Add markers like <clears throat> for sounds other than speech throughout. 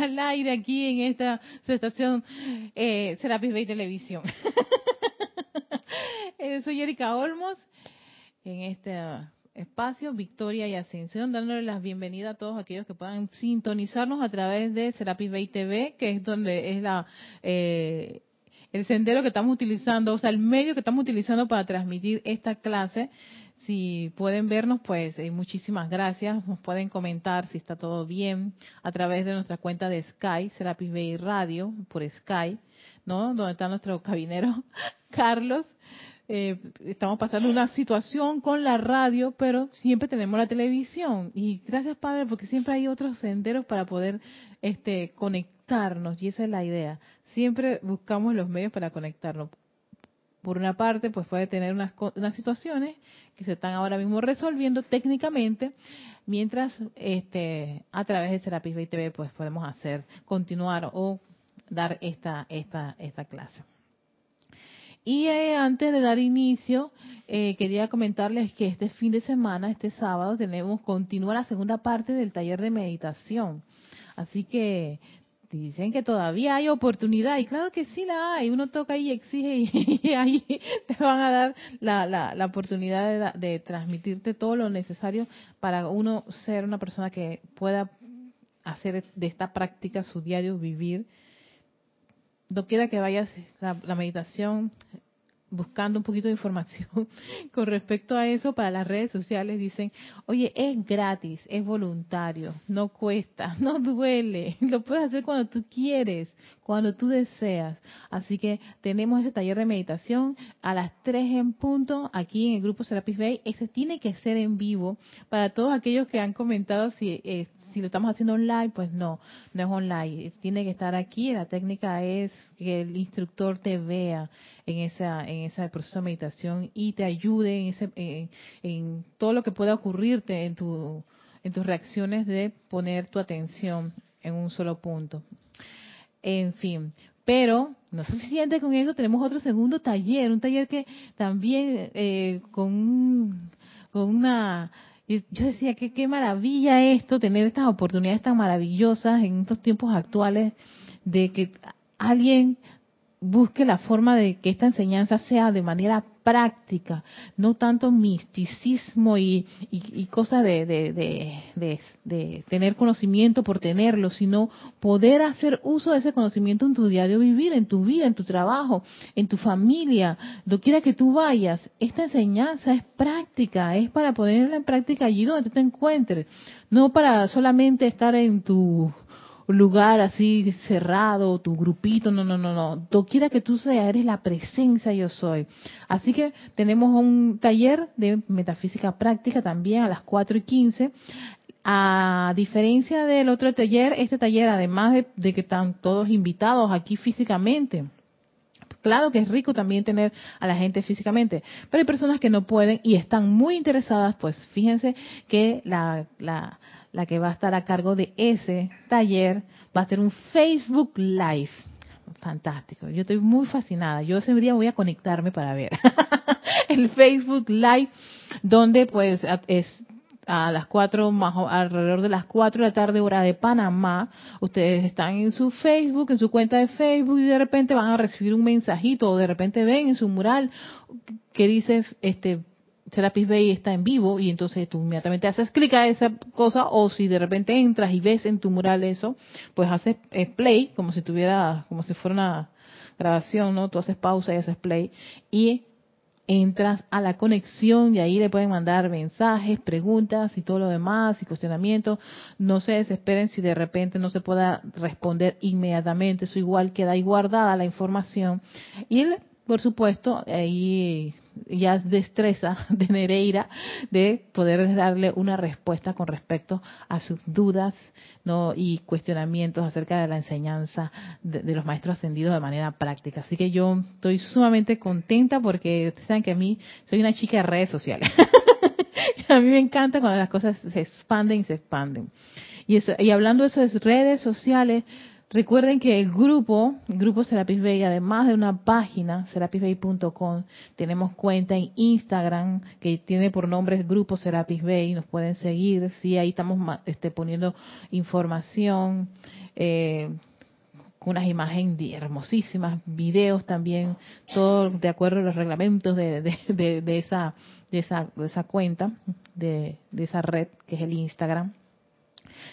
al aire aquí en esta estación eh, Serapis Bay Televisión. <laughs> Eh, soy Erika Olmos en este espacio Victoria y Ascensión, dándole las bienvenidas a todos aquellos que puedan sintonizarnos a través de Serapis Bay TV, que es donde es la eh, el sendero que estamos utilizando, o sea, el medio que estamos utilizando para transmitir esta clase. Si pueden vernos, pues eh, muchísimas gracias. Nos pueden comentar si está todo bien a través de nuestra cuenta de Sky, Serapis Bay Radio, por Sky, ¿no? Donde está nuestro cabinero <laughs> Carlos. Eh, estamos pasando una situación con la radio, pero siempre tenemos la televisión. Y gracias, Padre, porque siempre hay otros senderos para poder este, conectarnos, y esa es la idea. Siempre buscamos los medios para conectarnos. Por una parte, pues puede tener unas, unas situaciones que se están ahora mismo resolviendo técnicamente, mientras este, a través de Serapis Bay TV pues podemos hacer, continuar o dar esta, esta, esta clase. Y eh, antes de dar inicio, eh, quería comentarles que este fin de semana, este sábado, tenemos, continúa la segunda parte del taller de meditación. Así que dicen que todavía hay oportunidad, y claro que sí la hay, uno toca y exige y, <laughs> ahí te van a dar la, la, la oportunidad de, transmitirte todo lo necesario para uno ser una persona que pueda hacer de esta práctica su diario vivir. No quiera que vayas la meditación buscando un poquito de información <laughs> con respecto a eso para las redes sociales dicen, oye, es gratis, es voluntario, no cuesta, <laughs> no duele, lo puedes hacer cuando tú quieres, cuando tú deseas. Así que tenemos ese taller de meditación a las 3 en punto aquí en el grupo Serapis Bay. Ese tiene que ser en vivo para todos aquellos que han comentado si eh, si lo estamos haciendo online, pues no, no es online. Tiene que estar aquí. La técnica es que el instructor te vea en esa en ese proceso de meditación y te ayude en ese en, todo lo que pueda ocurrirte en tu en tus reacciones de poner tu atención en un solo punto. En fin, pero no es suficiente con eso, tenemos otro segundo taller, un taller que también eh, con, con una yo decía que qué maravilla esto, tener estas oportunidades tan maravillosas en estos tiempos actuales de que alguien busque la forma de que esta enseñanza sea de manera práctica, no tanto misticismo y, y, cosas de, de, tener conocimiento por tenerlo, sino poder hacer uso de ese conocimiento en tu diario vivir, en tu vida, en tu trabajo, en tu familia, donde quiera que tú vayas. Esta enseñanza es práctica, es para ponerla en práctica allí donde tú te encuentres, no para solamente estar en tu lugar así cerrado, tu grupito, no, no, no, no. Doquiera que tú seas, eres la presencia yo soy. Así que tenemos un taller de metafísica práctica también a las 4 y 15. A diferencia del otro taller, este taller, además de, que están todos invitados aquí físicamente, Claro que es rico también tener a la gente físicamente, pero hay personas que no pueden y están muy interesadas, pues fíjense que la, la, la que va a estar a cargo de ese taller, va a ser un Facebook Live. Fantástico. Yo estoy muy fascinada. Yo ese día voy a conectarme para ver <laughs> el Facebook Live, donde pues es a las cuatro, más alrededor de las cuatro de la tarde hora de Panamá, ustedes están en su Facebook, en su cuenta de Facebook y de repente van a recibir un mensajito o de repente ven en su mural que dice este Serapis Bay está en vivo y entonces tú inmediatamente haces clic a esa cosa o si de repente entras y ves en tu mural eso, pues haces eh, play como si tuviera, como si fuera una grabación, ¿no? Tú haces pausa y haces play y entras a la conexión y ahí le pueden mandar mensajes, preguntas y todo lo demás y cuestionamientos. No se desesperen si de repente no se pueda responder inmediatamente, eso igual queda ahí guardada la información. Y por supuesto, ahí ya destreza <laughs> de Nereida de poder darle una respuesta con respecto a sus dudas no y cuestionamientos acerca de la enseñanza de, los maestros ascendidos de manera práctica. Así que yo estoy sumamente contenta porque saben que a mí soy una chica de redes sociales. <laughs> a mí me encanta cuando las cosas se expanden y se expanden. Y, eso, y hablando de eso de redes sociales, Recuerden que el grupo, el grupo Serapis Bay, además de una página, serapisbay.com, tenemos cuenta en Instagram que tiene por nombre Grupo Serapis Bay, nos pueden seguir, sí, ahí estamos este, poniendo información, eh, unas imágenes hermosísimas, videos también, todo de acuerdo a los reglamentos de, de, de, esa, de, esa, de esa cuenta, de, de esa red que es el Instagram.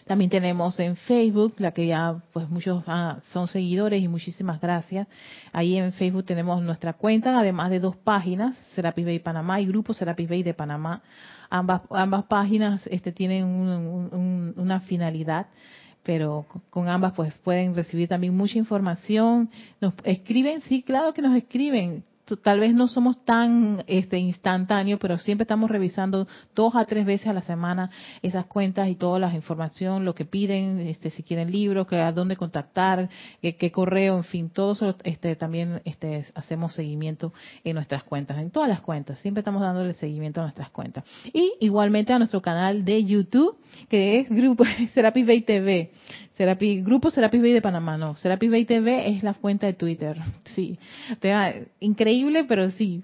También tenemos en Facebook, la que ya pues muchos ah, son seguidores y muchísimas gracias. Ahí en Facebook tenemos nuestra cuenta, además de dos páginas, Serapis Bay Panamá y Grupo Serapis Bay de Panamá. Ambas, ambas páginas este, tienen una finalidad pero con ambas pues pueden recibir también mucha información. Nos escriben, sí, claro que nos escriben tal vez no somos tan este, instantáneos, pero siempre estamos revisando dos a tres veces a la semana esas cuentas y toda la información, lo que piden, este, si quieren libros, que, a dónde contactar, qué, correo, en fin, todo eso este, también este, hacemos seguimiento en nuestras cuentas, en todas las cuentas, siempre estamos dándole seguimiento a nuestras cuentas. Y igualmente a nuestro canal de YouTube, que es Grupo <laughs> Serapis Bay TV. Serapis, Grupo Serapis Bay de Panamá, no. Serapis TV es la cuenta de Twitter. <laughs> Sí. increíble, pero sí.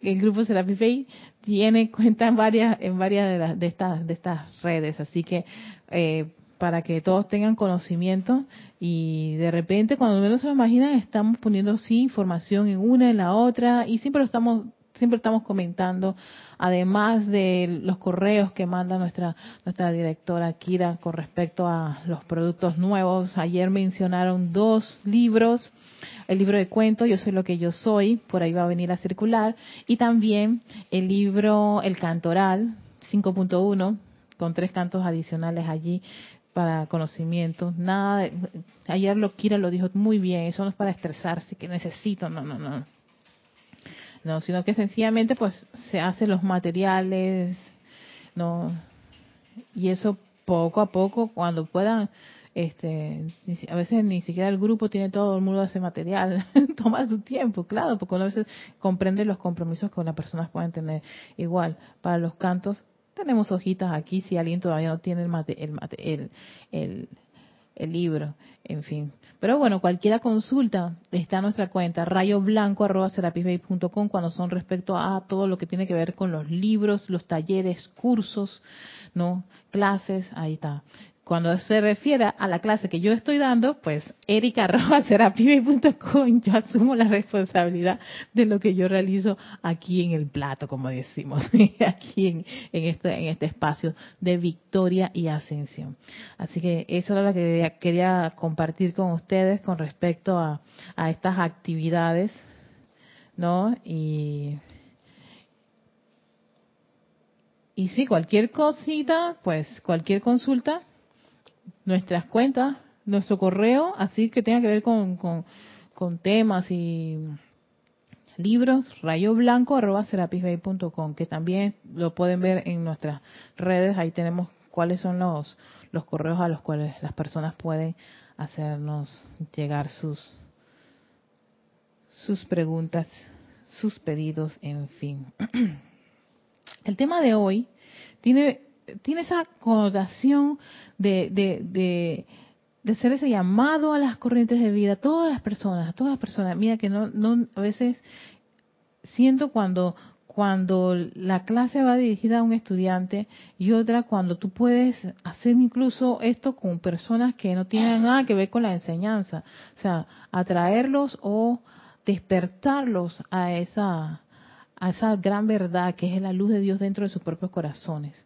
El Grupo Serapis Bay tiene <laughs> cuenta en varias, en varias de, de, estas, de estas redes. Así que, eh, para que todos tengan conocimiento y de repente cuando menos se lo imaginan estamos poniendo sí información en una en la otra y siempre lo estamos siempre estamos comentando, además de los correos que manda nuestra, nuestra directora Kira con respecto a los productos nuevos. Ayer mencionaron dos libros, el libro de cuentos, Yo soy lo que yo soy, por ahí va a venir a circular, y también el libro El Cantoral 5.1, con tres cantos adicionales allí para conocimiento. Nada, ayer lo Kira lo dijo muy bien, eso no es para estresarse, que necesito, no, no, no no, sino que sencillamente pues se hacen los materiales, no, y eso poco a poco cuando puedan, este, a veces ni siquiera el grupo tiene todo el mundo ese material, <laughs> toma su tiempo, claro, porque a veces comprende los compromisos que las personas pueden tener. Igual, para los cantos tenemos hojitas aquí si alguien todavía no tiene el, el, el, el el libro, en fin. Pero bueno, cualquier consulta está en nuestra cuenta, rayoblanco.com cuando son respecto a todo lo que tiene que ver con los libros, los talleres, cursos, ¿no? Clases, ahí está. Cuando se refiere a la clase que yo estoy dando, pues erica.com, yo asumo la responsabilidad de lo que yo realizo aquí en el plato, como decimos, <laughs> aquí en, este, en este espacio de victoria y ascensión. Así que eso era lo que quería compartir con ustedes con respecto a, a estas actividades, ¿no? Y sí, cualquier cosita, pues cualquier consulta, nuestras cuentas, nuestro correo, así que tenga que ver con, con, temas y libros, rayoblanco arroba que también lo pueden ver en nuestras redes, ahí tenemos cuáles son los, los correos a los cuales las personas pueden hacernos llegar sus, sus preguntas, sus pedidos, en fin. <clears throat> El tema de hoy tiene tiene esa connotación de, de, de, ser ese llamado a las corrientes de vida, todas las personas, todas las personas. Mira que no, no, a veces siento cuando, cuando la clase va dirigida a un estudiante y otra cuando tú puedes hacer incluso esto con personas que no tienen nada que ver con la enseñanza. O sea, atraerlos o despertarlos a esa, a esa gran verdad que es la luz de Dios dentro de sus propios corazones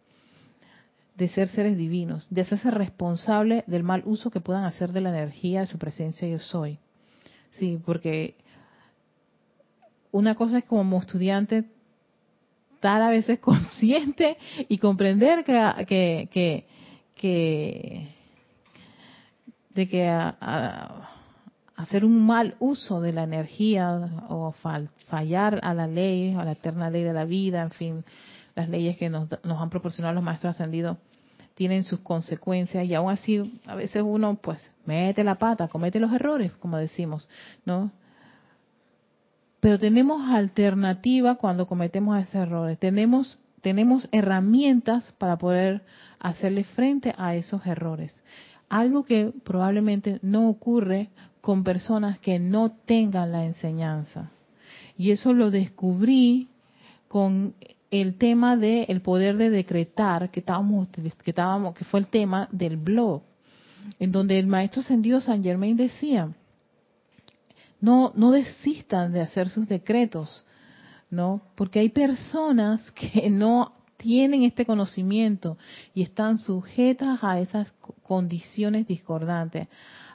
de ser seres divinos, de hacerse responsable del mal uso que puedan hacer de la energía de su presencia yo soy. Sí, porque una cosa es como estudiante estar a veces <laughs> consciente y comprender que, que, que, de que hacer un mal uso de la energía o fallar a la ley, a la eterna ley de la vida, en fin, las leyes que nos, nos han proporcionado los maestros ascendidos tienen sus consecuencias y aún así a veces uno pues mete la pata, comete los errores, como decimos, ¿no? Pero tenemos alternativa cuando cometemos esos errores. Tenemos tenemos herramientas para poder hacerle frente a esos errores. algo que probablemente no ocurre con personas que no tengan la enseñanza. Y eso lo descubrí con el tema del el poder de decretar que estábamos, que estábamos, que fue el tema del blog, en donde el maestro ascendido San Germain decía, no, no desistan de hacer sus decretos, ¿no? Porque hay personas <laughs> que no tienen este conocimiento y están sujetas a esas condiciones discordantes,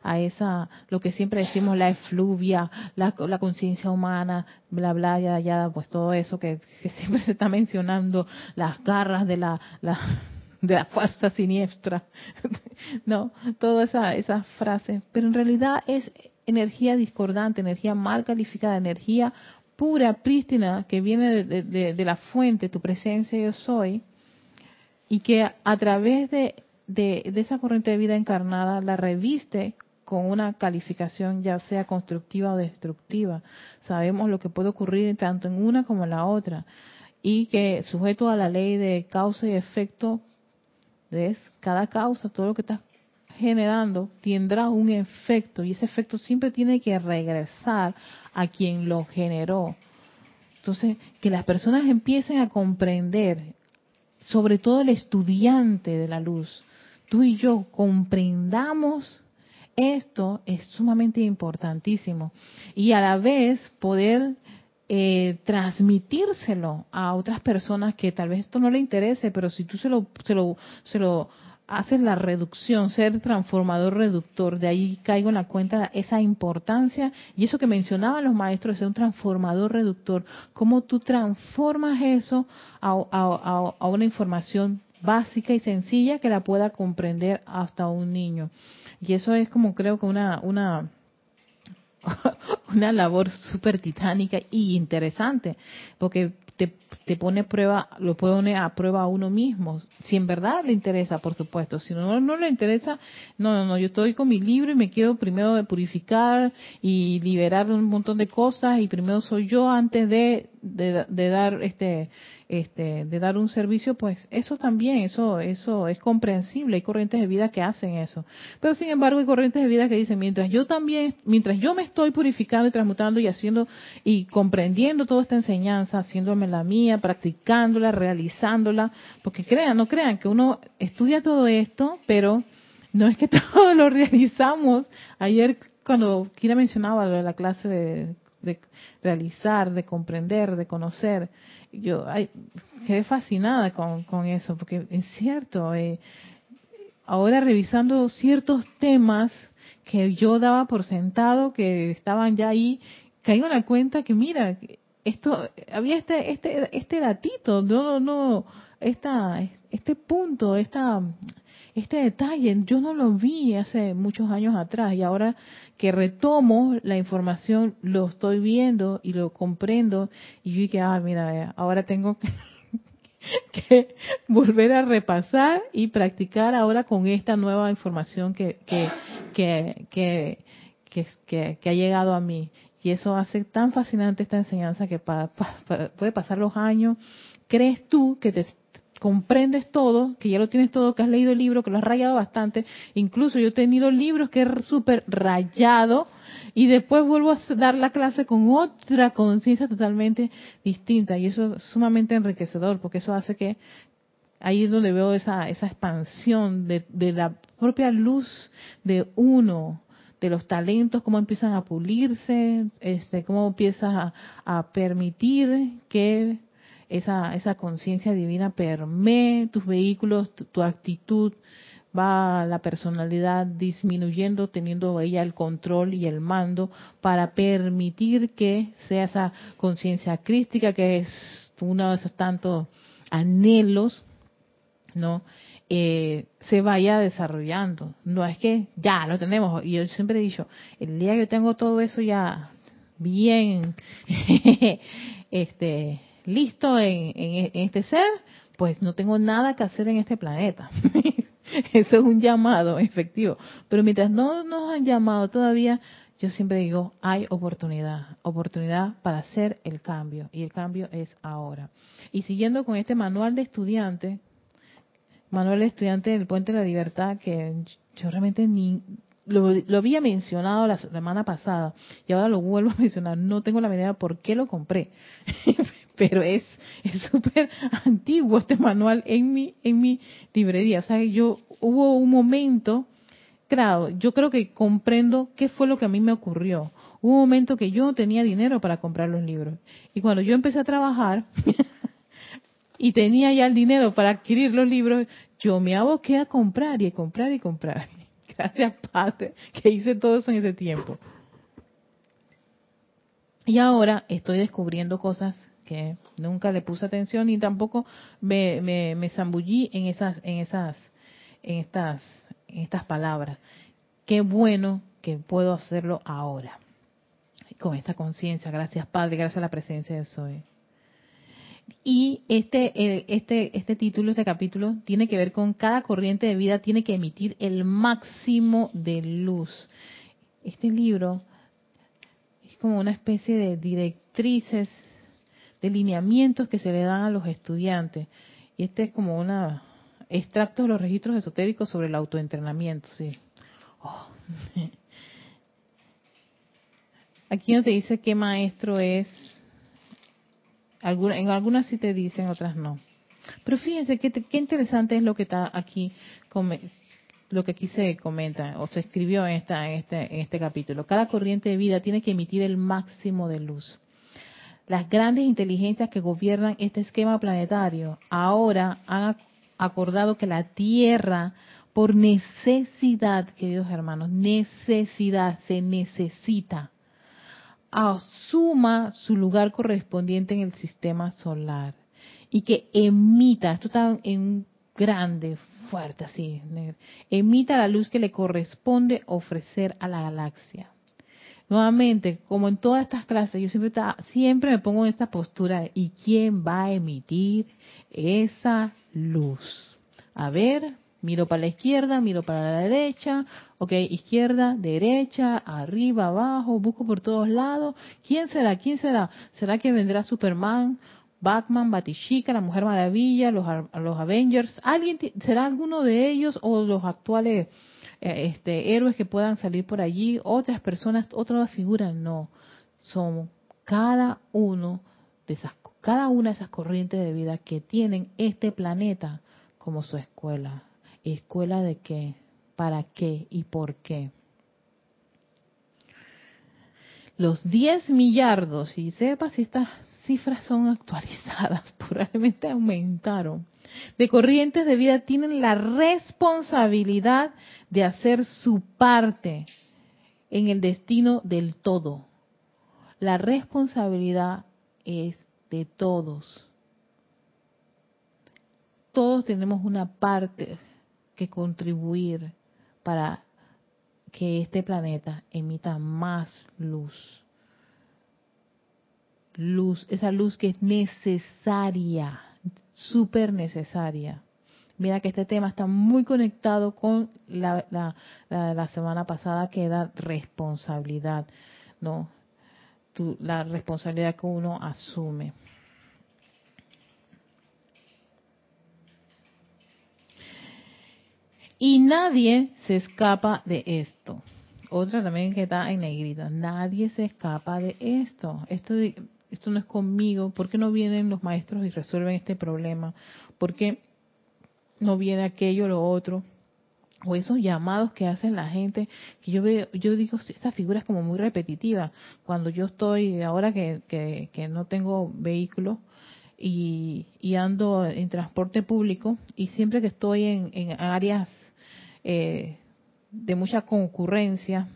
a esa, lo que siempre decimos, la efluvia, la, conciencia humana, bla, bla, ya, ya, pues todo eso que, siempre se está mencionando, las garras de la, de la fuerza siniestra, <laughs> no, todas esas esa frases, pero en realidad es energía discordante, energía mal calificada, energía pura, prístina, que viene de, la fuente, tu presencia yo soy, y que a través de, esa corriente de vida encarnada la reviste con una calificación ya sea constructiva o destructiva. Sabemos lo que puede ocurrir tanto en una como en la otra. Y que sujeto a la ley de causa y efecto, ¿ves? Cada causa, todo lo que estás generando, tendrá un efecto. Y ese efecto siempre tiene que regresar a quien lo generó. Entonces, que las personas empiecen a comprender, sobre todo el estudiante de la luz, tú y yo comprendamos esto es sumamente importantísimo. Y a la vez poder eh, transmitírselo a otras personas que tal vez esto no le interese, pero si tú se lo, se lo, se lo haces la reducción, ser transformador reductor, de ahí caigo en la cuenta esa importancia y eso que mencionaban los maestros ser un transformador reductor, cómo tú transformas eso a, a una información básica y sencilla que la pueda comprender hasta un niño. Y eso es como creo que una, una, <laughs> una labor súper titánica y interesante, porque te, te pone prueba, lo pone a prueba a uno mismo. Si en verdad le interesa, por supuesto. Si no, no le interesa, no, no, no, yo estoy con mi libro y me quiero primero de purificar y liberar de un montón de cosas y primero soy yo antes de, de, de dar este este, de dar un servicio, pues eso también, eso, eso es comprensible. Hay corrientes de vida que hacen eso. Pero sin embargo hay corrientes de vida que dicen, mientras yo también, mientras yo me estoy purificando y transmutando y haciendo y comprendiendo toda esta enseñanza, haciéndome la mía, practicándola, realizándola, porque crean, no crean que uno estudia todo esto, pero no es que <laughs> todo lo realizamos. Ayer cuando Kira mencionaba la clase de, de realizar, de comprender, de conocer, yo ay, quedé fascinada con, con eso, porque es cierto, eh, ahora revisando ciertos temas que yo daba por sentado, que estaban ya ahí, caigo en la cuenta que mira, esto, había este, este, este datito, no, no, esta, este punto, esta, este detalle, yo no lo vi hace muchos años atrás y ahora que retomo la información, lo estoy viendo y lo comprendo y yo dije, ah, mira, ahora tengo <laughs> que, volver a repasar y practicar ahora con esta nueva información que, que, que, que, que ha llegado a mí. Y eso hace tan fascinante esta enseñanza que puede pasar los años. ¿Crees tú que te comprendes todo, que ya lo tienes todo, que has leído el libro, que lo has rayado bastante. Incluso yo he tenido libros que he súper rayado y después vuelvo a dar la clase con otra conciencia totalmente distinta. Y eso es sumamente enriquecedor porque eso hace que ahí es donde veo esa, esa expansión de, la propia luz de uno, de los talentos, cómo empiezan a pulirse, este, cómo empiezas a permitir que esa, esa conciencia divina permee tus vehículos, tu, actitud, va la personalidad disminuyendo, teniendo ella el control y el mando para permitir que sea esa conciencia crística que es uno de esos tantos anhelos, ¿no? Eh, se vaya desarrollando. No es que ya lo tenemos. Y yo siempre he dicho, el día que yo tengo todo eso ya bien, <laughs> este, listo en, este ser, pues no tengo nada que hacer en este planeta. <laughs> Eso es un llamado <laughs> efectivo. Pero mientras no nos han llamado todavía, yo siempre digo, hay oportunidad, oportunidad para hacer el cambio. Y el cambio es ahora. Y siguiendo con este manual de estudiante, manual de estudiante del Puente de la Libertad, que yo realmente ni lo, había mencionado la semana pasada y ahora lo vuelvo a <laughs> mencionar. No tengo la idea por qué lo compré, pero es súper antiguo este manual en mi en mi librería. O sea, yo hubo un momento, claro, yo creo que comprendo qué fue lo que a mí me ocurrió. Hubo un momento que yo no tenía dinero para comprar los libros y cuando yo empecé a trabajar <laughs> y tenía ya el dinero para adquirir los libros, yo me aboqué a comprar y a comprar y comprar. <laughs> Gracias, Padre, que hice todo eso en ese tiempo. Y ahora estoy descubriendo cosas que nunca le puse atención y tampoco me, me, zambullí en esas, en esas, en estas, en estas palabras. Qué bueno que puedo hacerlo ahora. Con esta conciencia, gracias Padre, gracias a la presencia de Soy. Y este, este, este título, este capítulo, tiene que ver con cada corriente de vida tiene que emitir el máximo de luz. Este libro es como una especie de directrices, lineamientos que se le dan a los estudiantes. Y este es como una extracto de los registros esotéricos sobre el autoentrenamiento, sí. Oh. <laughs> Aquí no te dice qué maestro es en algunas sí te dicen, otras no. Pero fíjense qué, qué interesante es lo que está aquí, lo que aquí se comenta o se escribió en, esta, en, este, en este capítulo. Cada corriente de vida tiene que emitir el máximo de luz. Las grandes inteligencias que gobiernan este esquema planetario ahora han acordado que la Tierra, por necesidad, queridos hermanos, necesidad, se necesita asuma su lugar correspondiente en el sistema solar y que emita, esto está en grande, fuerte así, emita la luz que le corresponde ofrecer a la galaxia. Nuevamente, como en todas estas clases, yo siempre, siempre me pongo en esta postura, ¿y quién va a emitir esa luz? A ver, Miro para la izquierda, miro para la derecha, ok, izquierda, derecha, arriba, abajo, busco por todos lados. ¿Quién será? ¿Quién será? ¿Será que vendrá Superman, Batman, Batichica, la Mujer Maravilla, los, los Avengers? ¿Alguien será alguno de ellos o los actuales eh, este, héroes que puedan salir por allí? ¿Otras personas, otras figuras? No, son cada uno de esas, cada una de esas corrientes de vida que tienen este planeta como su escuela. ¿Escuela de qué? ¿Para qué? ¿Y por qué? Los 10 millardos, y sepa si estas cifras son actualizadas, <laughs> probablemente aumentaron, de corrientes de vida tienen la responsabilidad de hacer su parte en el destino del todo. La responsabilidad es de todos. Todos tenemos una parte que contribuir para que este planeta emita más luz. Luz, esa luz que es necesaria, súper necesaria. Mira que este tema está muy conectado con la, la, semana pasada que da responsabilidad, ¿no? la responsabilidad que uno asume. Y nadie se escapa de esto. Otra también que está en negrita. Nadie se escapa de esto. Esto, esto no es conmigo. ¿Por qué no vienen los maestros y resuelven este problema? ¿Por qué no viene aquello o lo otro? o esos llamados que hacen la gente, que yo veo, yo digo, esta figura es como muy repetitiva. Cuando yo estoy, ahora que, que, no tengo vehículo y, ando en transporte público, y siempre que estoy en, en áreas eh, de mucha concurrencia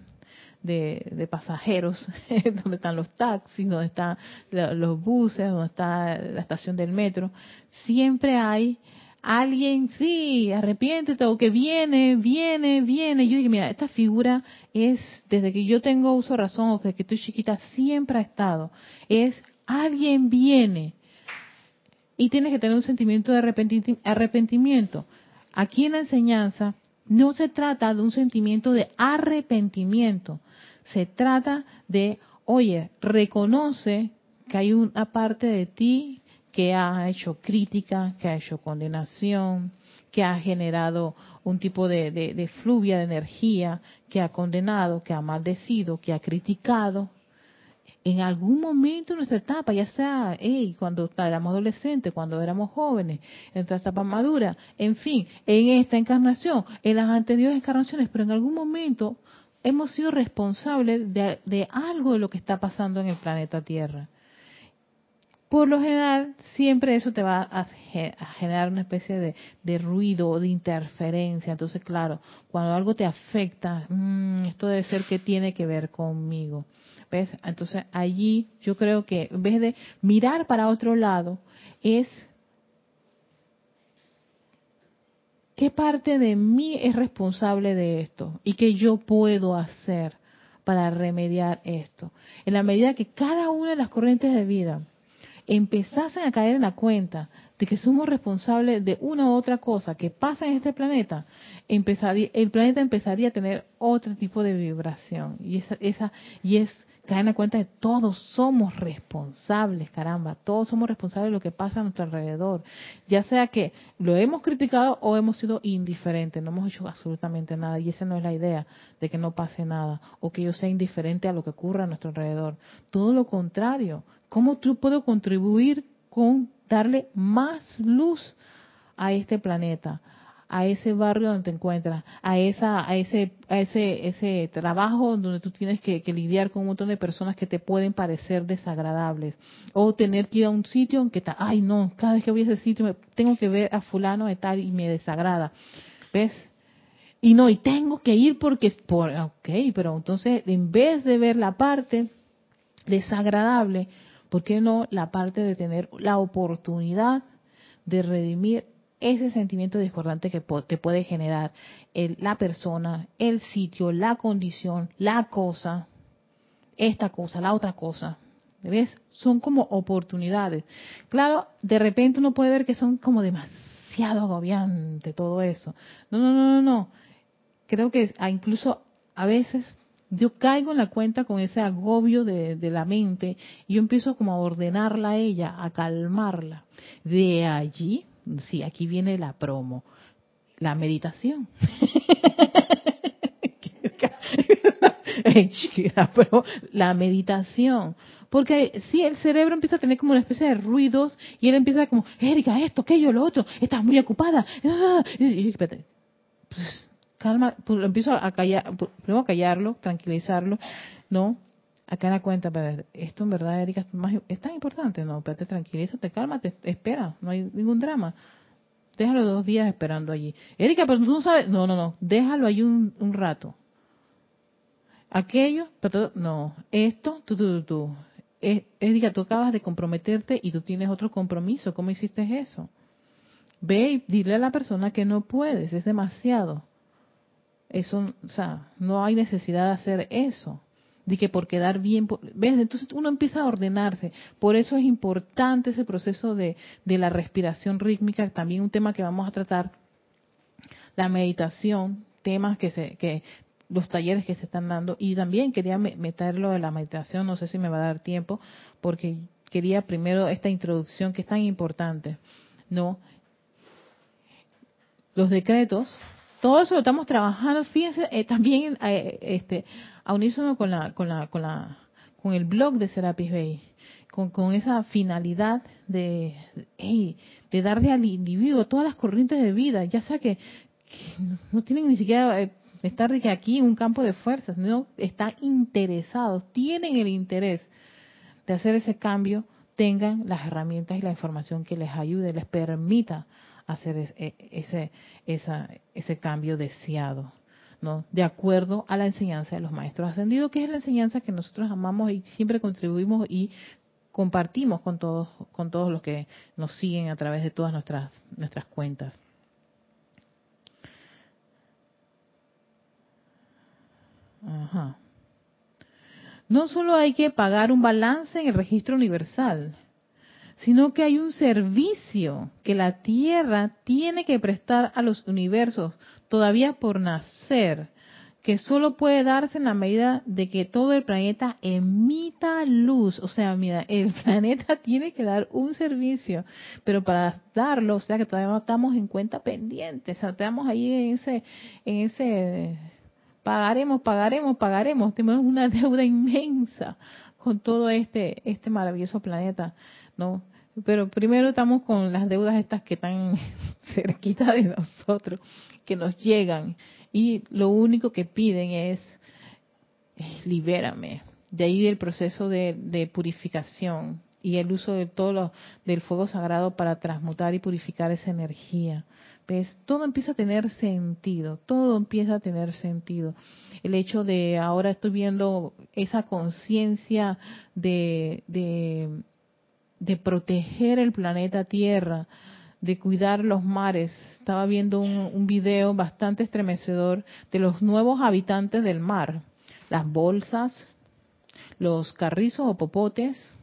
de, pasajeros, <laughs> donde están los taxis, donde están los buses, donde está la estación del metro, siempre hay alguien, sí, arrepiéntete, o que viene, viene, viene. Yo digo, mira, esta figura es, desde que yo tengo uso de razón, o desde que estoy chiquita, siempre ha estado. Es, alguien viene. Y tienes que tener un sentimiento de arrepentimiento. Aquí en la enseñanza no se trata de un sentimiento de arrepentimiento, se trata de, oye, reconoce que hay una parte de ti que ha hecho crítica, que ha hecho condenación, que ha generado un tipo de, de, fluvia de energía, que ha condenado, que ha maldecido, que ha criticado. En algún momento de nuestra etapa, ya sea cuando éramos adolescentes, cuando éramos jóvenes, en nuestra etapa madura, en fin, en esta encarnación, en las anteriores encarnaciones, pero en algún momento hemos sido responsables de, algo de lo que está pasando en el planeta Tierra por lo general siempre eso te va a, generar una especie de, ruido de interferencia. Entonces, claro, cuando algo te afecta, mm, esto debe ser que tiene que ver conmigo. Entonces allí yo creo que en vez de mirar para otro lado, es qué parte de mí es responsable de esto y qué yo puedo hacer para remediar esto. En la medida que cada una de las corrientes de vida empezasen a caer en la cuenta de que somos responsables de una u otra cosa que pasa en este planeta, empezaría, el planeta empezaría a tener otro tipo de vibración. Y esa, esa, y es caer en la cuenta de todos somos responsables, caramba, todos somos responsables de lo que pasa a nuestro alrededor. Ya sea que lo hemos criticado o hemos sido indiferentes, no hemos hecho absolutamente nada. Y esa no es la idea, de que no pase nada, o que yo sea indiferente a lo que ocurra a nuestro alrededor. Todo lo contrario, ¿Cómo tú puedo contribuir con darle más luz a este planeta, a ese barrio donde te encuentras, a esa, a ese, a ese, ese trabajo donde tú tienes que, lidiar con un montón de personas que te pueden parecer desagradables, o tener que ir a un sitio en que está, ay no, cada vez que voy a ese sitio tengo que ver a fulano de tal y me desagrada, ¿ves? Y no, y tengo que ir porque, por, ok, pero entonces en vez de ver la parte desagradable, ¿por qué no la parte de tener la oportunidad de redimir ese sentimiento discordante que te puede generar la persona, el sitio, la condición, la cosa, esta cosa, la otra cosa? ¿Ves? Son como oportunidades. Claro, de repente uno puede ver que son como demasiado agobiante todo eso. No, no, no, no, no. Creo que incluso a veces yo caigo en la cuenta con ese agobio de, la mente y yo empiezo como a ordenarla a ella, a calmarla. De allí, sí, aquí viene la promo, la meditación. <laughs> la meditación. Porque si el cerebro empieza a tener como una especie de ruidos y él empieza como, Erika, esto, aquello, lo otro, estás muy ocupada. Ah, calma, pues empiezo a callar, primero a callarlo, tranquilizarlo, ¿no? Acá en la cuenta, pero esto en verdad, Erika, es tan importante, ¿no? Espérate, tranquilízate, cálmate, espera, no hay ningún drama. Déjalo dos días esperando allí. Erika, pero tú no sabes, no, no, no, déjalo ahí un, un rato. Aquello, pero no, esto, tú, tú, tú, tú. Erika, tú acabas de comprometerte y tú tienes otro compromiso, ¿cómo hiciste eso? Ve y dile a la persona que no puedes, es demasiado. Eso, o sea, no hay necesidad de hacer eso. De que por quedar bien, ¿ves? Entonces uno empieza a ordenarse. Por eso es importante ese proceso de, de la respiración rítmica, también un tema que vamos a tratar. La meditación, temas que se, que los talleres que se están dando. Y también quería meterlo de la meditación, no sé si me va a dar tiempo, porque quería primero esta introducción que es tan importante. ¿No? Los decretos todo eso lo estamos trabajando, fíjense, eh, también eh, este, a unísono con la, con la, con la, con el blog de Serapis Bay, con, con esa finalidad de, de darle al individuo todas las corrientes de vida, ya sea que, no tienen ni siquiera eh, estar aquí en un campo de fuerzas, no están interesados, tienen el interés de hacer ese cambio, tengan las herramientas y la información que les ayude, les permita hacer e, ese, ese cambio deseado, ¿no? De acuerdo a la enseñanza de los maestros ascendidos, que es la enseñanza que nosotros amamos y siempre contribuimos y compartimos con todos, con todos los que nos siguen a través de todas nuestras, nuestras cuentas. Ajá. No solo hay que pagar un balance en el registro universal, sino que hay un servicio que la Tierra tiene que prestar a los universos todavía por nacer, que solo puede darse en la medida de que todo el planeta emita luz. O sea, mira, el <laughs> planeta tiene que dar un servicio, pero para darlo, o sea, que todavía no estamos en cuenta pendiente, o sea, estamos ahí en ese, en ese, pagaremos, pagaremos, pagaremos, tenemos una <laughs> deuda inmensa con todo este, este maravilloso planeta, ¿no? Pero primero estamos con las deudas estas que están <laughs> cerquita de nosotros, que nos llegan y lo único que piden es, libérame. De ahí del proceso de, purificación y el uso de todo lo, del fuego sagrado para transmutar y purificar esa energía. ¿Ves? Todo empieza a tener sentido, todo empieza a tener sentido. El hecho de ahora estoy viendo esa conciencia de, de, de proteger el planeta Tierra, de cuidar los mares. Estaba viendo un, video bastante estremecedor de los nuevos habitantes del mar. Las bolsas, los carrizos o popotes,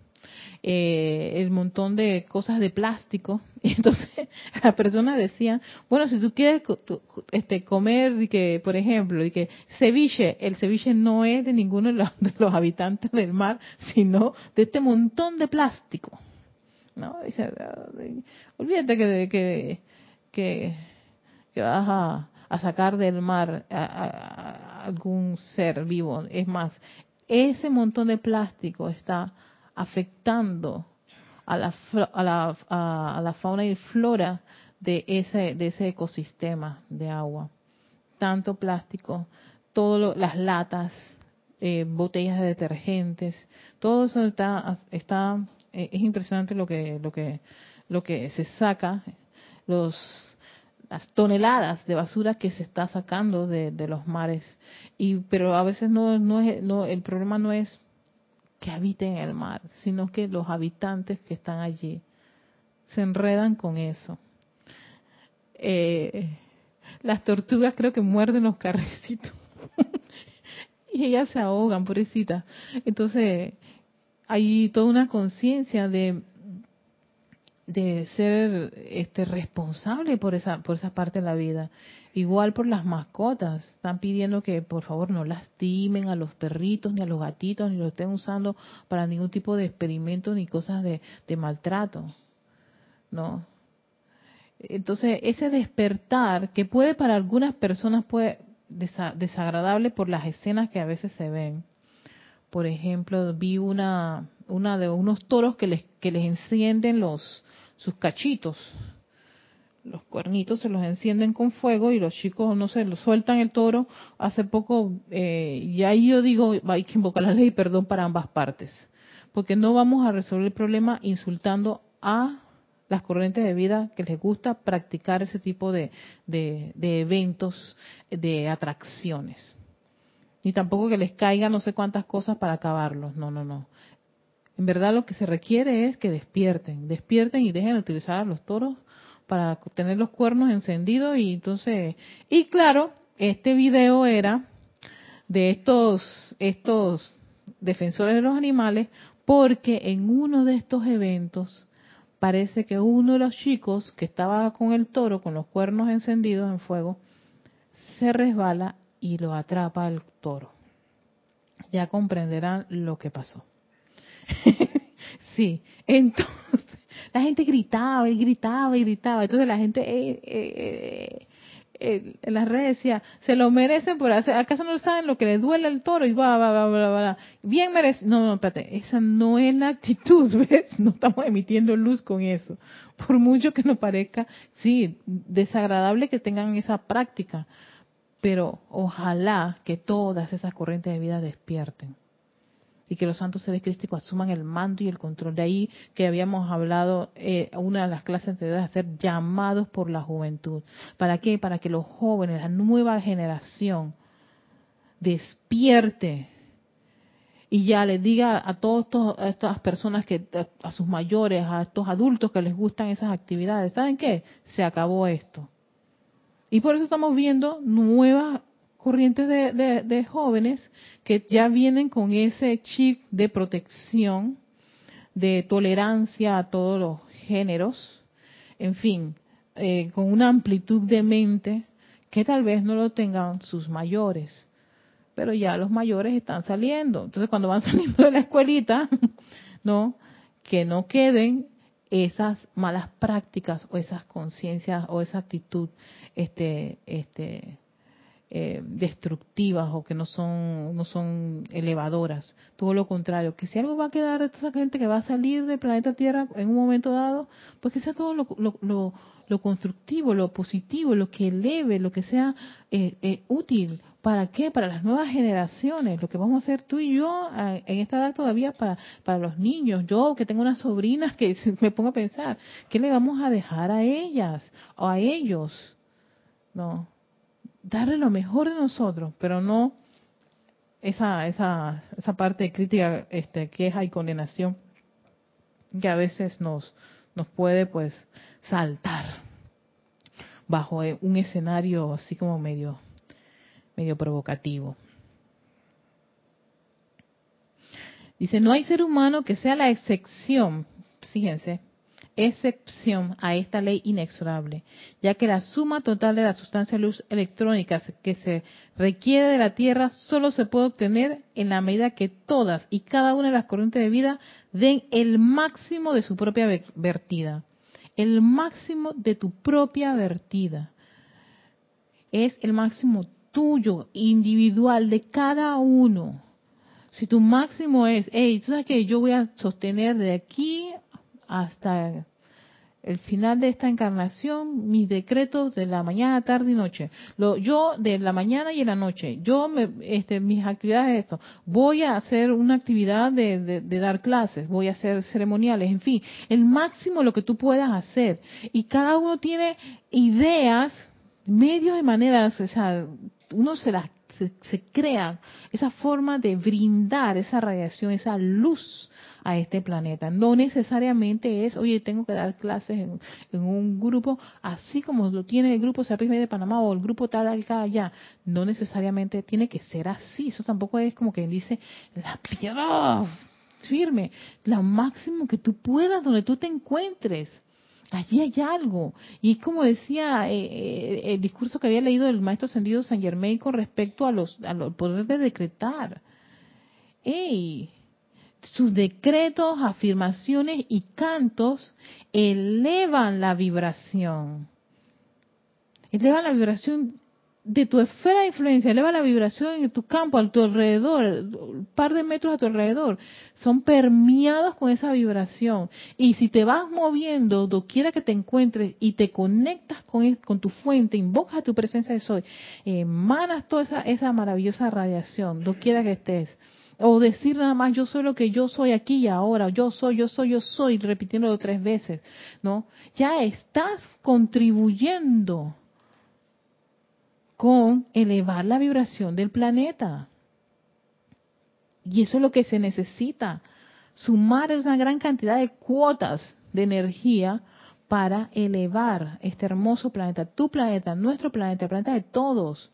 eh, el montón de cosas de plástico. <laughs> Y entonces la persona decía, bueno, si tú quieres este, comer, que, por ejemplo, y que ceviche, el ceviche no es de ninguno de los habitantes del mar, sino de este montón de plástico. ¿no? Dice, olvídate que, que, que, vas a, a, sacar del mar a, algún ser vivo. Es más, ese montón de plástico está afectando a la, a la, a, la fauna y flora de ese, de ese ecosistema de agua. Tanto plástico, todas las latas, eh, botellas de detergentes, todo eso está, está eh, es impresionante lo que lo que lo que se saca los las toneladas de basura que se está sacando de, los mares y pero a veces no no es no el problema no es que habiten el mar sino que los habitantes que están allí se enredan con eso. Eh, las tortugas creo que muerden los carrecitos <laughs> y ellas se ahogan pobrecita. Entonces hay toda una conciencia de de ser este responsable por esa por esa parte de la vida. Igual por las mascotas. Están pidiendo que por favor no lastimen a los perritos ni a los gatitos ni lo estén usando para ningún tipo de experimento ni cosas de, maltrato no entonces ese despertar que puede para algunas personas puede desagradable por las escenas que a veces se ven. Por ejemplo, vi una, una de unos toros que les, que les encienden los, sus cachitos. Los cuernitos se los encienden con fuego y los chicos, no sé, los sueltan el toro. Hace poco, eh, y ahí yo digo, hay que invocar la ley perdón para ambas partes. Porque no vamos a resolver el problema insultando a las corrientes de vida que les gusta practicar ese tipo de, de, de eventos, de atracciones ni tampoco que les caiga no sé cuántas cosas para acabarlos. No, no, no. En verdad lo que se requiere es que despierten, despierten y dejen de utilizar a los toros para tener los cuernos encendidos y entonces y claro, este video era de estos estos defensores de los animales porque en uno de estos eventos parece que uno de los chicos que estaba con el toro con los cuernos encendidos en fuego se resbala y lo atrapa el toro. Ya comprenderán lo que pasó. <laughs> sí, entonces <laughs> la gente gritaba y gritaba y gritaba. Entonces la gente eh, eh, eh, en las redes decía, se lo merecen por hacer, ¿acaso no saben lo que les duele al toro? Y va, va, va, va, va, bien merece. No, no, espérate, esa no es la actitud, <laughs> ¿ves? No estamos emitiendo luz con eso. Por mucho que nos parezca, sí, desagradable que tengan esa práctica pero ojalá que todas esas corrientes de vida despierten y que los santos seres crísticos asuman el mando y el control. De ahí que habíamos hablado, eh, una de las clases anteriores, hacer llamados por la juventud. ¿Para qué? Para que los jóvenes, la nueva generación, despierte y ya les diga a todas estas personas que a sus mayores, a estos adultos que les gustan esas actividades, ¿saben qué? Se acabó esto. Y por eso estamos viendo nuevas corrientes de, jóvenes que ya vienen con ese chip de protección, de tolerancia a todos los géneros, en fin, eh, con una amplitud de mente que tal vez no lo tengan sus mayores, pero ya los mayores están saliendo. Entonces, cuando van <laughs> saliendo de la escuelita, ¿no? Que no queden esas malas prácticas o esas conciencias o esa actitud este este eh, destructivas o que no son no son elevadoras todo lo contrario que si algo va a quedar de toda esa gente que va a salir del planeta Tierra en un momento dado pues que sea todo lo, lo, lo, constructivo lo positivo lo que eleve lo que sea eh, eh, útil ¿Para qué? Para las nuevas generaciones. Lo que vamos a hacer tú y yo en esta edad todavía para, para los niños. Yo que tengo unas sobrinas que <laughs> me pongo a pensar, ¿qué le vamos a dejar a ellas o a ellos? No. Darle lo mejor de nosotros, pero no esa, esa, esa parte de crítica, este, queja y condenación que a veces nos, nos puede pues saltar bajo un escenario así como medio medio provocativo. Dice, no hay ser humano que sea la excepción, fíjense, excepción a esta ley inexorable, ya que la suma total de la sustancia luz electrónica que se requiere de la Tierra solo se puede obtener en la medida que todas y cada una de las corrientes de vida den el máximo de su propia vertida. El máximo de tu propia vertida. Es el máximo tuyo, individual, de cada uno. Si tu máximo es, hey, tú sabes que yo voy a sostener de aquí hasta el final de esta encarnación mis decretos de la mañana, tarde y noche. Lo, yo de la mañana y en la noche. Yo me, este, mis actividades esto. Voy a hacer una actividad de, de, de, dar clases. Voy a hacer ceremoniales. En fin, el máximo lo que tú puedas hacer. Y cada uno tiene ideas, medios de maneras, uno se, la, se, crea esa forma de brindar esa radiación, esa luz a este planeta. No necesariamente es, oye, tengo que dar clases en, un grupo, así como lo tiene el grupo Serapis de Panamá o el grupo tal acá allá. No necesariamente tiene que ser así. Eso tampoco es como que dice la piedra firme, lo máximo que tú puedas donde tú te encuentres allí hay algo. Y como decía eh, eh, el discurso que había leído del maestro ascendido San Germain con respecto a los, al poder de decretar. ¡Ey! Sus decretos, afirmaciones y cantos elevan la vibración. Elevan la vibración de tu esfera de influencia, eleva la vibración en tu campo, a tu alrededor, un par de metros a tu alrededor, son permeados con esa vibración. Y si te vas moviendo, doquiera que te encuentres y te conectas con, con tu fuente, invocas a tu presencia de soy, emanas toda esa, esa maravillosa radiación, doquiera que estés. O decir nada más, yo soy lo que yo soy aquí y ahora, yo soy, yo soy, yo soy, repitiéndolo tres veces, ¿no? Ya estás contribuyendo con elevar la vibración del planeta. Y eso es lo que se necesita, sumar una gran cantidad de cuotas de energía para elevar este hermoso planeta, tu planeta, nuestro planeta, el planeta de todos.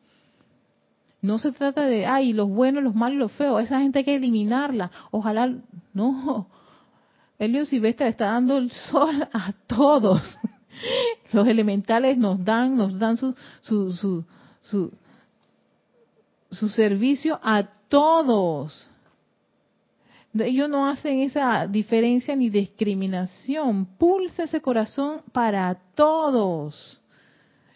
No se trata de, ay, los buenos, los malos los feos, esa gente hay que eliminarla. Ojalá, no. Helio Silvestre está dando el sol a todos. <laughs> Los elementales nos dan, nos dan su, su, su, su, su servicio a todos. Ellos no hacen esa diferencia ni discriminación. Pulsa ese corazón para todos.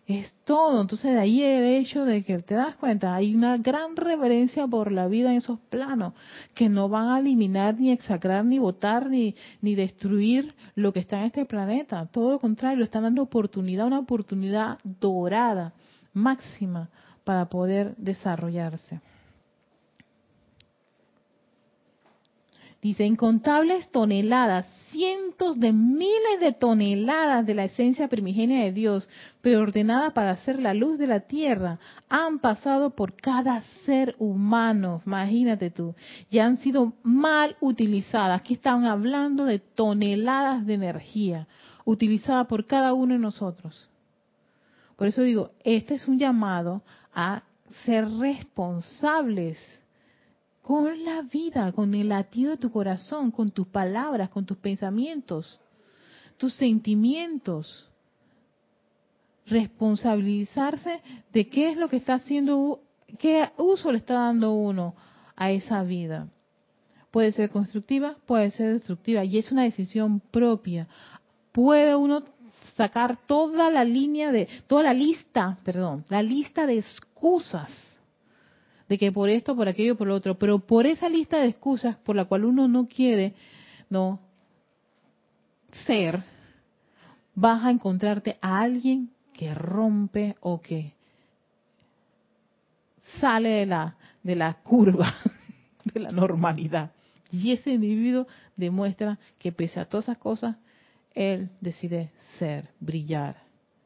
Es todo. Entonces de ahí el hecho de que te das cuenta, hay una gran reverencia por la vida en esos planos, que no van a eliminar, ni exagrar, ni votar, ni, ni destruir lo que está en este planeta. Todo lo contrario, están dando oportunidad, una oportunidad dorada máxima para poder desarrollarse. Dice, incontables toneladas, cientos de miles de toneladas de la esencia primigenia de Dios, preordenada para ser la luz de la tierra, han pasado por cada ser humano, imagínate tú, y han sido mal utilizadas. Aquí están hablando de toneladas de energía utilizada por cada uno de nosotros. Por eso digo, este es un llamado a ser responsables con la vida, con el latido de tu corazón, con tus palabras, con tus pensamientos, tus sentimientos. Responsabilizarse de qué es lo que está haciendo qué uso le está dando uno a esa vida. Puede ser constructiva, puede ser destructiva, y es una decisión propia. Puede uno sacar toda la línea de, toda la lista, perdón, la lista de excusas de que por esto, por aquello, por lo otro, pero por esa lista de excusas por la cual uno no quiere, no ser, vas a encontrarte a alguien que rompe o que sale de la, de la curva <laughs> de la normalidad. Y ese individuo demuestra que pese a todas esas cosas, él decide ser, brillar,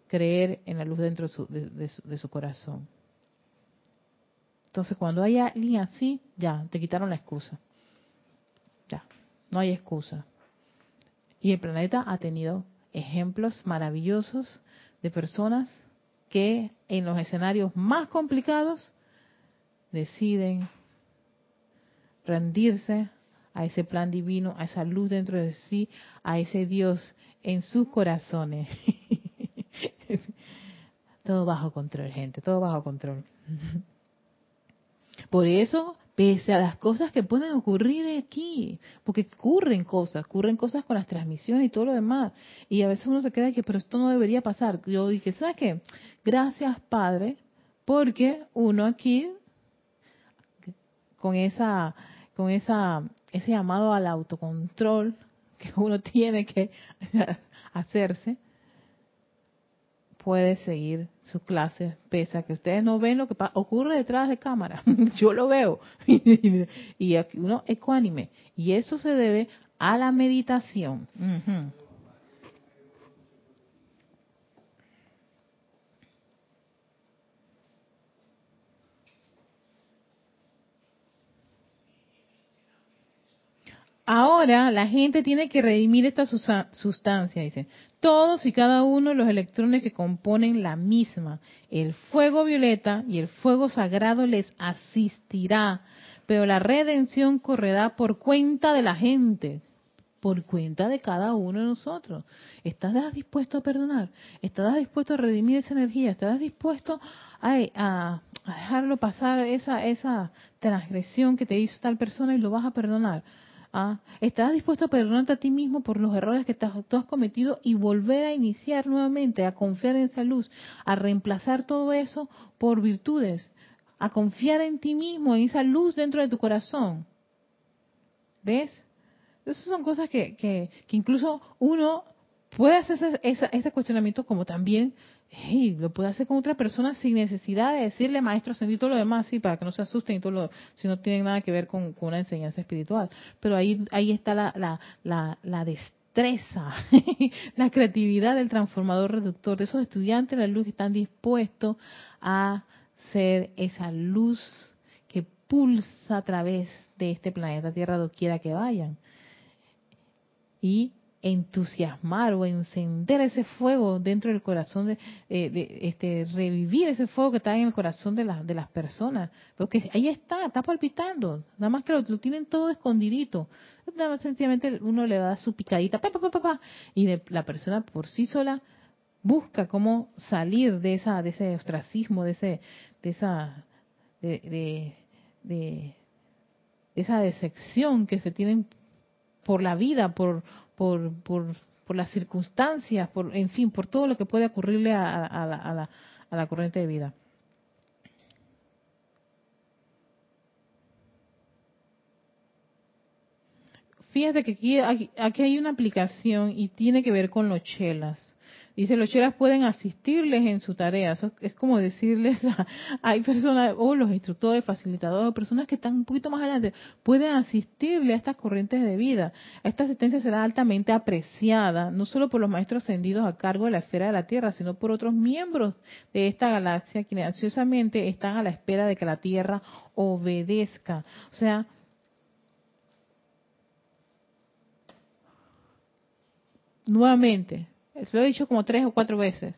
creer en la luz dentro de su, de su corazón. Entonces, cuando hay alguien así, ya, te quitaron la excusa. Ya, no hay excusa. Y el planeta ha tenido ejemplos maravillosos de personas que en los escenarios más complicados deciden rendirse a ese plan divino, a esa luz dentro de sí, a ese Dios en sus corazones. <laughs> todo bajo control, gente, todo bajo control. <laughs> Por eso, pese a las cosas que pueden ocurrir aquí, porque ocurren cosas, ocurren cosas con las transmisiones y todo lo demás, y a veces uno se queda que, pero esto no debería pasar. Yo dije, ¿sabes qué? Gracias, Padre, porque uno aquí con esa con esa ese llamado al autocontrol que uno <laughs> tiene que <laughs> hacerse puede seguir su clase pese a que ustedes no ven lo que ocurre detrás de cámara. <laughs> Yo lo veo. <laughs> Y aquí uno ecuánime. Y eso se debe a la meditación Ahora la gente tiene que redimir esta sustancia, dice. Todos y cada uno de los electrones que componen la misma, el fuego violeta y el fuego sagrado les asistirá, pero la redención correrá por cuenta de la gente, por cuenta de cada uno de nosotros. ¿Estás dispuesto a perdonar? ¿Estás dispuesto a redimir esa energía? ¿Estás dispuesto a, dejarlo pasar esa, esa transgresión que te hizo tal persona y lo vas a perdonar? ¿Ah? ¿Estás dispuesto a perdonarte a ti mismo por los errores que tú has cometido y volver a iniciar nuevamente, a confiar en esa luz, a reemplazar todo eso por virtudes, a confiar en ti mismo, en esa luz dentro de tu corazón? ¿Ves? Esas son cosas que, que, incluso uno puede hacer ese, ese cuestionamiento como también hey, lo puede hacer con otra persona sin necesidad de decirle maestro ascendido todo lo demás, sí, para que no se asusten y todo lo, si no tienen nada que ver con, una enseñanza espiritual. Pero ahí, ahí está la, la, la, la destreza, <laughs> la creatividad del transformador reductor, de esos estudiantes de la luz que están dispuestos a ser esa luz que pulsa a través de este planeta Tierra doquiera que vayan. Y entusiasmar o encender ese fuego dentro del corazón de, eh, este revivir ese fuego que está en el corazón de, de las personas. Porque ahí está está palpitando. Nada más que lo, tienen todo escondidito. Nada más sencillamente uno le da su picadita y de, la persona por sí sola busca cómo salir de esa de ese ostracismo de ese de esa de, de esa decepción que se tienen por la vida, por, por, por, por las circunstancias, por, en fin, por todo lo que puede ocurrirle a, a, la, a la corriente de vida. Fíjate que aquí, aquí, hay una aplicación y tiene que ver con los chelas. Dice, los chelas pueden asistirles en su tarea. es como decirles, <laughs> a, hay personas, o los instructores, facilitadores, personas que están un poquito más adelante, pueden asistirle a estas corrientes de vida. Esta asistencia será altamente apreciada, no solo por los maestros ascendidos a cargo de la esfera de la Tierra, sino por otros miembros de esta galaxia, quienes ansiosamente están a la espera de que la Tierra obedezca. O sea, nuevamente, lo he dicho como tres o cuatro veces,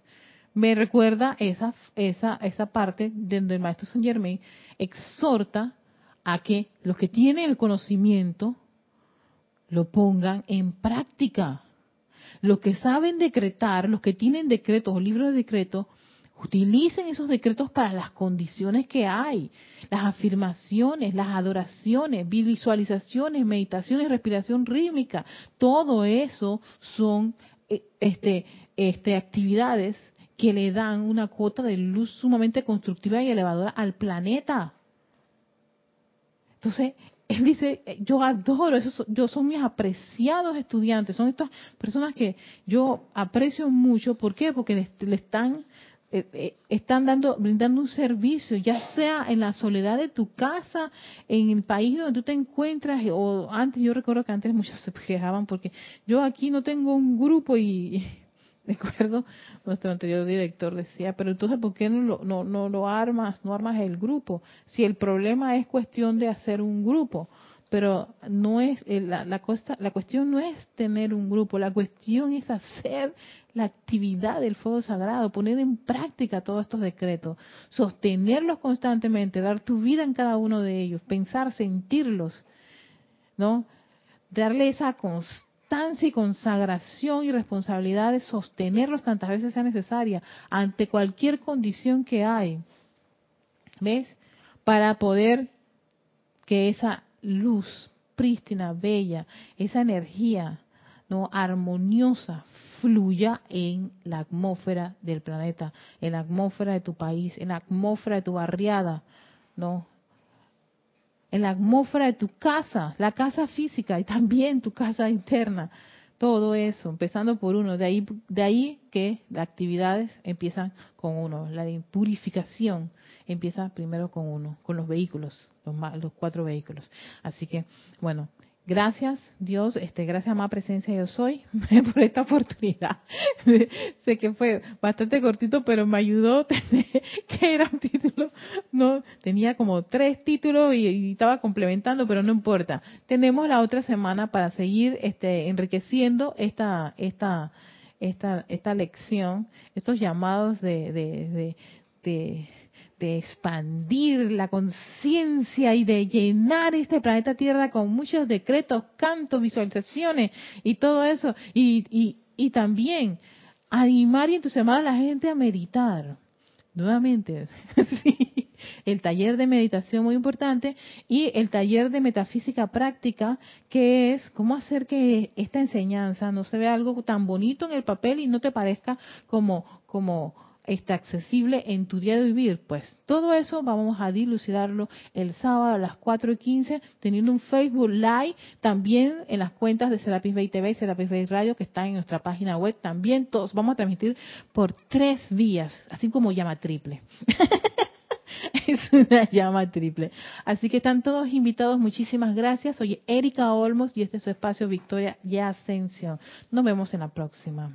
me recuerda esa, esa, esa parte donde el maestro Saint Germain exhorta a que los que tienen el conocimiento lo pongan en práctica. Los que saben decretar, los que tienen decretos o libros de decreto, Utilicen esos decretos para las condiciones que hay, las afirmaciones, las adoraciones, visualizaciones, meditaciones, respiración rítmica, todo eso son este, este, actividades que le dan una cuota de luz sumamente constructiva y elevadora al planeta. Entonces, él dice, yo adoro, esos, yo son mis apreciados estudiantes, son estas personas que yo aprecio mucho, ¿por qué? Porque le, están eh, eh, están dando brindando un servicio, ya sea en la soledad de tu casa, en el país donde tú te encuentras, o antes, yo recuerdo que antes muchos se quejaban porque yo aquí no tengo un grupo y, <laughs> ¿de acuerdo? Nuestro anterior director decía, pero entonces, ¿por qué no lo, no, no lo armas, no armas el grupo? Si el problema es cuestión de hacer un grupo, pero no es, eh, la, la, costa, la cuestión no es tener un grupo, la cuestión es hacer la actividad del fuego sagrado, poner en práctica todos estos decretos, sostenerlos constantemente, dar tu vida en cada uno de ellos, pensar, sentirlos, ¿no? Darle esa constancia y consagración y responsabilidad de sostenerlos tantas veces sea necesaria ante cualquier condición que hay. ¿Ves? Para poder que esa luz prístina, bella, esa energía no armoniosa fluya en la atmósfera del planeta, en la atmósfera de tu país, en la atmósfera de tu barriada, no en la atmósfera de tu casa, la casa física y también tu casa interna. Todo eso, empezando por uno. De ahí, de ahí que las actividades empiezan con uno. La purificación empieza primero con uno, con los vehículos, los, los cuatro vehículos. Así que, bueno, Gracias, Dios, este, gracias más presencia yo soy <laughs> por esta oportunidad. <laughs> sé que fue bastante cortito, pero me ayudó <laughs> tener que era un título, no, tenía como tres títulos y, estaba complementando, pero no importa. Tenemos la otra semana para seguir este, enriqueciendo esta, esta, esta, esta lección, estos llamados de, de, de de expandir la conciencia y de llenar este planeta Tierra con muchos decretos, cantos, visualizaciones y todo eso. Y, y, y también animar y entusiasmar a la gente a meditar. Nuevamente, <laughs> sí, el taller de meditación muy importante y el taller de metafísica práctica, que es cómo hacer que esta enseñanza no se vea algo tan bonito en el papel y no te parezca como, como está accesible en tu día de vivir? Pues todo eso vamos a dilucidarlo el sábado a las 4 y 15, teniendo un Facebook Live, también en las cuentas de Serapis Bay TV y Serapis Bay Radio, que están en nuestra página web. También todos vamos a transmitir por tres vías, así como llama triple. <laughs> es una llama triple. Así que están todos invitados. Muchísimas gracias. Soy Erika Olmos y este es su espacio Victoria y Ascensión. Nos vemos en la próxima.